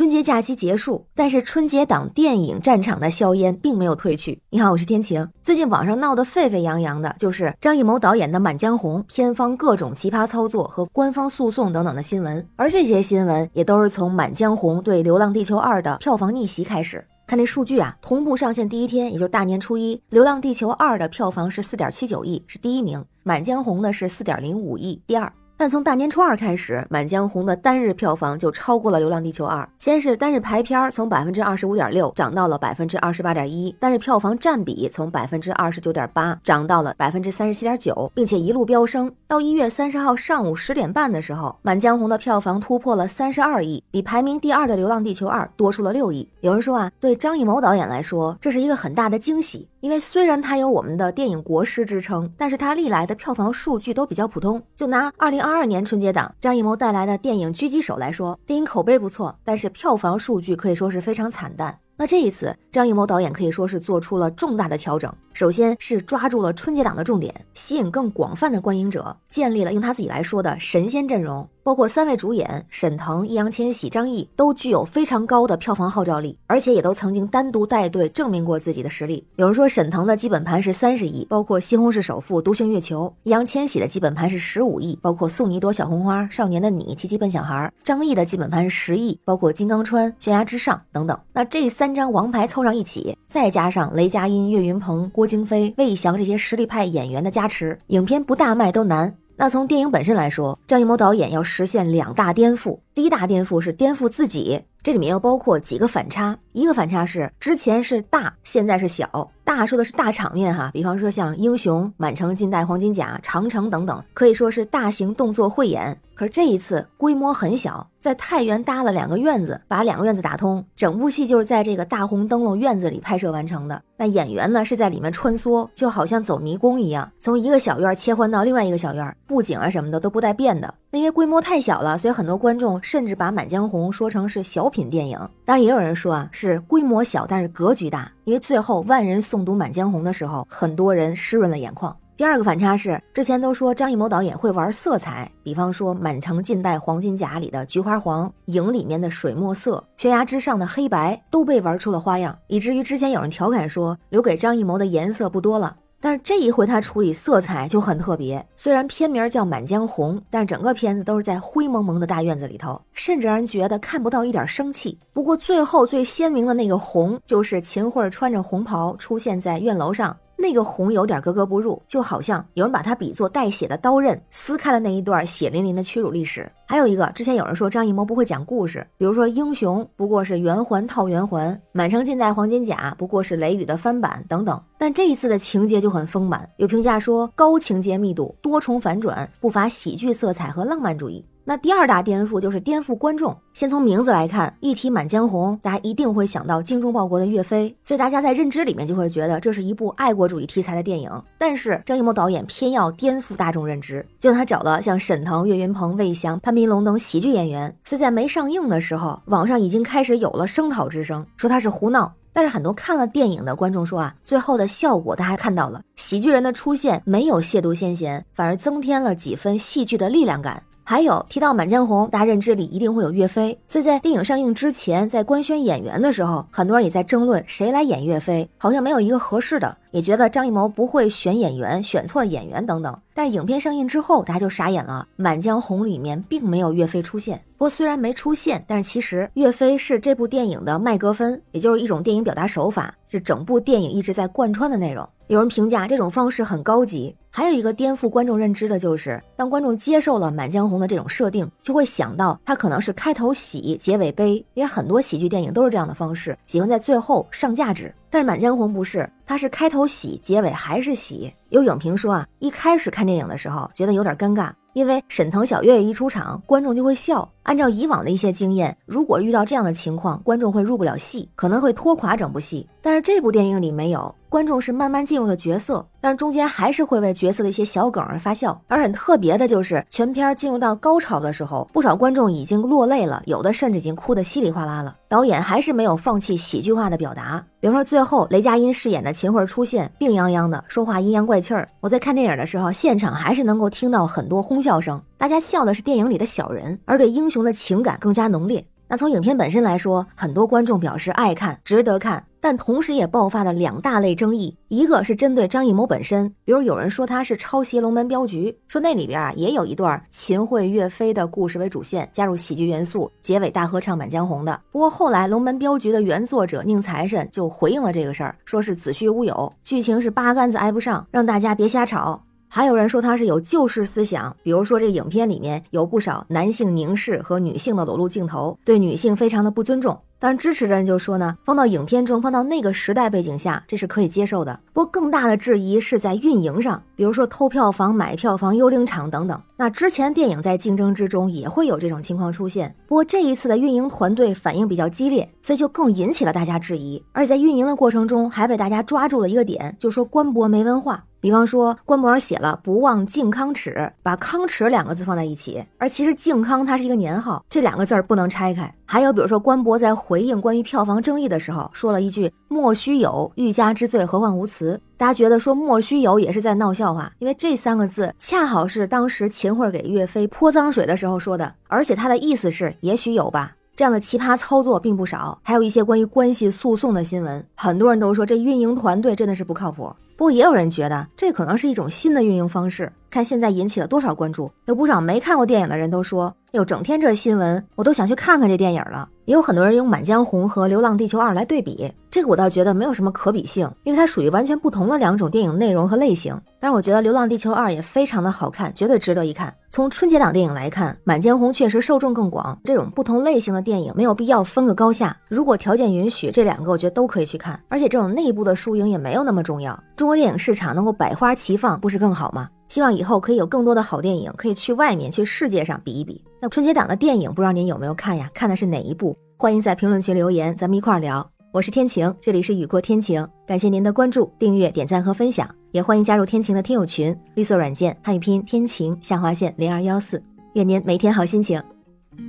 春节假期结束，但是春节档电影战场的硝烟并没有褪去。你好，我是天晴。最近网上闹得沸沸扬扬的，就是张艺谋导演的《满江红》片方各种奇葩操作和官方诉讼等等的新闻，而这些新闻也都是从《满江红》对《流浪地球二》的票房逆袭开始。看这数据啊，同步上线第一天，也就是大年初一，《流浪地球二》的票房是四点七九亿，是第一名；《满江红》呢是四点零五亿，第二。但从大年初二开始，《满江红》的单日票房就超过了《流浪地球二》。先是单日排片从百分之二十五点六涨到了百分之二十八点一，单日票房占比从百分之二十九点八涨到了百分之三十七点九，并且一路飙升。到一月三十号上午十点半的时候，《满江红》的票房突破了三十二亿，比排名第二的《流浪地球二》多出了六亿。有人说啊，对张艺谋导演来说，这是一个很大的惊喜。因为虽然它有我们的电影国师之称，但是它历来的票房数据都比较普通。就拿二零二二年春节档张艺谋带来的电影《狙击手》来说，电影口碑不错，但是票房数据可以说是非常惨淡。那这一次，张艺谋导演可以说是做出了重大的调整。首先是抓住了春节档的重点，吸引更广泛的观影者，建立了用他自己来说的神仙阵容，包括三位主演沈腾、易烊千玺、张译都具有非常高的票房号召力，而且也都曾经单独带队证明过自己的实力。有人说沈腾的基本盘是三十亿，包括《西红柿首富》《独行月球》；易烊千玺的基本盘是十五亿，包括《送你一朵小红花》《少年的你》《奇迹笨小孩》；张译的基本盘是十亿，包括《金刚川》《悬崖之上》等等。那这三张王牌凑上一起，再加上雷佳音、岳云鹏、郭京飞、魏翔这些实力派演员的加持，影片不大卖都难。那从电影本身来说，张艺谋导演要实现两大颠覆。第一大颠覆是颠覆自己，这里面要包括几个反差。一个反差是之前是大，现在是小。大说的是大场面哈，比方说像英雄、满城尽带黄金甲、长城等等，可以说是大型动作汇演。可是这一次规模很小，在太原搭了两个院子，把两个院子打通，整部戏就是在这个大红灯笼院子里拍摄完成的。那演员呢是在里面穿梭，就好像走迷宫一样，从一个小院切换到另外一个小院，布景啊什么的都不带变的。那因为规模太小了，所以很多观众甚至把《满江红》说成是小品电影。当然也有人说啊，是规模小，但是格局大。因为最后万人诵读《满江红》的时候，很多人湿润了眼眶。第二个反差是，之前都说张艺谋导演会玩色彩，比方说《满城尽带黄金甲》里的菊花黄，《影》里面的水墨色，《悬崖之上的黑白都被玩出了花样，以至于之前有人调侃说，留给张艺谋的颜色不多了。但是这一回他处理色彩就很特别，虽然片名叫《满江红》，但是整个片子都是在灰蒙蒙的大院子里头，甚至让人觉得看不到一点生气。不过最后最鲜明的那个红，就是秦桧穿着红袍出现在院楼上。那个红有点格格不入，就好像有人把它比作带血的刀刃，撕开了那一段血淋淋的屈辱历史。还有一个，之前有人说张艺谋不会讲故事，比如说英雄不过是圆环套圆环，满城尽带黄金甲不过是雷雨的翻版等等。但这一次的情节就很丰满，有评价说高情节密度、多重反转，不乏喜剧色彩和浪漫主义。那第二大颠覆就是颠覆观众。先从名字来看，一提《满江红》，大家一定会想到精忠报国的岳飞，所以大家在认知里面就会觉得这是一部爱国主义题材的电影。但是张艺谋导演偏要颠覆大众认知，就他找了像沈腾、岳云鹏、魏翔、潘斌龙等喜剧演员，所以在没上映的时候，网上已经开始有了声讨之声，说他是胡闹。但是很多看了电影的观众说啊，最后的效果大家看到了，喜剧人的出现没有亵渎先贤，反而增添了几分戏剧的力量感。还有提到《满江红》，大家认知里一定会有岳飞，所以在电影上映之前，在官宣演员的时候，很多人也在争论谁来演岳飞，好像没有一个合适的，也觉得张艺谋不会选演员，选错演员等等。但是影片上映之后，大家就傻眼了，《满江红》里面并没有岳飞出现。不过虽然没出现，但是其实岳飞是这部电影的麦格芬，也就是一种电影表达手法，是整部电影一直在贯穿的内容。有人评价这种方式很高级。还有一个颠覆观众认知的就是，当观众接受了《满江红》的这种设定，就会想到它可能是开头喜，结尾悲，因为很多喜剧电影都是这样的方式，喜欢在最后上价值。但是《满江红》不是，它是开头喜，结尾还是喜。有影评说啊，一开始看电影的时候觉得有点尴尬，因为沈腾、小岳岳一出场，观众就会笑。按照以往的一些经验，如果遇到这样的情况，观众会入不了戏，可能会拖垮整部戏。但是这部电影里没有。观众是慢慢进入了角色，但是中间还是会为角色的一些小梗而发笑。而很特别的就是，全片进入到高潮的时候，不少观众已经落泪了，有的甚至已经哭得稀里哗啦了。导演还是没有放弃喜剧化的表达，比如说最后雷佳音饰演的秦桧出现，病殃殃的说话阴阳怪气儿。我在看电影的时候，现场还是能够听到很多哄笑声，大家笑的是电影里的小人，而对英雄的情感更加浓烈。那从影片本身来说，很多观众表示爱看，值得看。但同时也爆发了两大类争议，一个是针对张艺谋本身，比如有人说他是抄袭《龙门镖局》，说那里边啊也有一段秦桧岳飞的故事为主线，加入喜剧元素，结尾大合唱《满江红》的。不过后来《龙门镖局》的原作者宁财神就回应了这个事儿，说是子虚乌有，剧情是八竿子挨不上，让大家别瞎吵。还有人说他是有旧式思想，比如说这影片里面有不少男性凝视和女性的裸露镜头，对女性非常的不尊重。但支持的人就说呢，放到影片中，放到那个时代背景下，这是可以接受的。不过更大的质疑是在运营上，比如说偷票房、买票房、幽灵场等等。那之前电影在竞争之中也会有这种情况出现，不过这一次的运营团队反应比较激烈，所以就更引起了大家质疑。而且在运营的过程中，还被大家抓住了一个点，就说官博没文化。比方说，官博上写了“不忘靖康耻”，把“康耻”两个字放在一起，而其实靖康它是一个年号，这两个字儿不能拆开。还有比如说，官博在回应关于票房争议的时候，说了一句“莫须有，欲加之罪，何患无辞”。大家觉得说“莫须有”也是在闹笑话，因为这三个字恰好是当时秦桧给岳飞泼脏水的时候说的，而且他的意思是“也许有吧”。这样的奇葩操作并不少，还有一些关于关系诉讼的新闻，很多人都说这运营团队真的是不靠谱。不过也有人觉得这可能是一种新的运营方式，看现在引起了多少关注，有不少没看过电影的人都说。哟，整天这新闻，我都想去看看这电影了。也有很多人用《满江红》和《流浪地球二》来对比，这个我倒觉得没有什么可比性，因为它属于完全不同的两种电影内容和类型。但是我觉得《流浪地球二》也非常的好看，绝对值得一看。从春节档电影来看，《满江红》确实受众更广。这种不同类型的电影没有必要分个高下，如果条件允许，这两个我觉得都可以去看。而且这种内部的输赢也没有那么重要。中国电影市场能够百花齐放，不是更好吗？希望以后可以有更多的好电影，可以去外面去世界上比一比。那春节档的电影，不知道您有没有看呀？看的是哪一部？欢迎在评论区留言，咱们一块儿聊。我是天晴，这里是雨过天晴，感谢您的关注、订阅、点赞和分享，也欢迎加入天晴的听友群，绿色软件汉语拼音天晴下划线零二幺四，愿您每天好心情，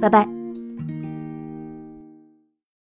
拜拜。